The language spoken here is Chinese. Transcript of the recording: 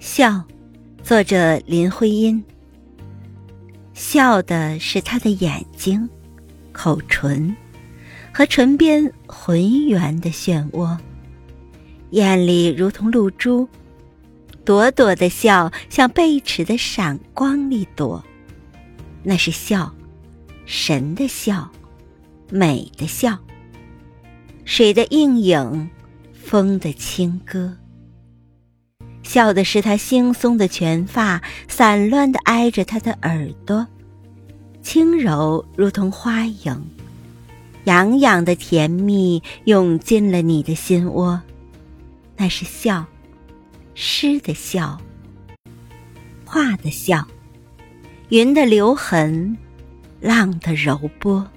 笑，作者林徽因。笑的是他的眼睛、口唇和唇边浑圆的漩涡，眼里如同露珠，朵朵的笑像贝齿的闪光里躲，那是笑，神的笑，美的笑，水的映影，风的轻歌。笑的是他惺忪的卷发，散乱的挨着他的耳朵，轻柔如同花影，痒痒的甜蜜涌进了你的心窝。那是笑，诗的笑，画的笑，云的留痕，浪的柔波。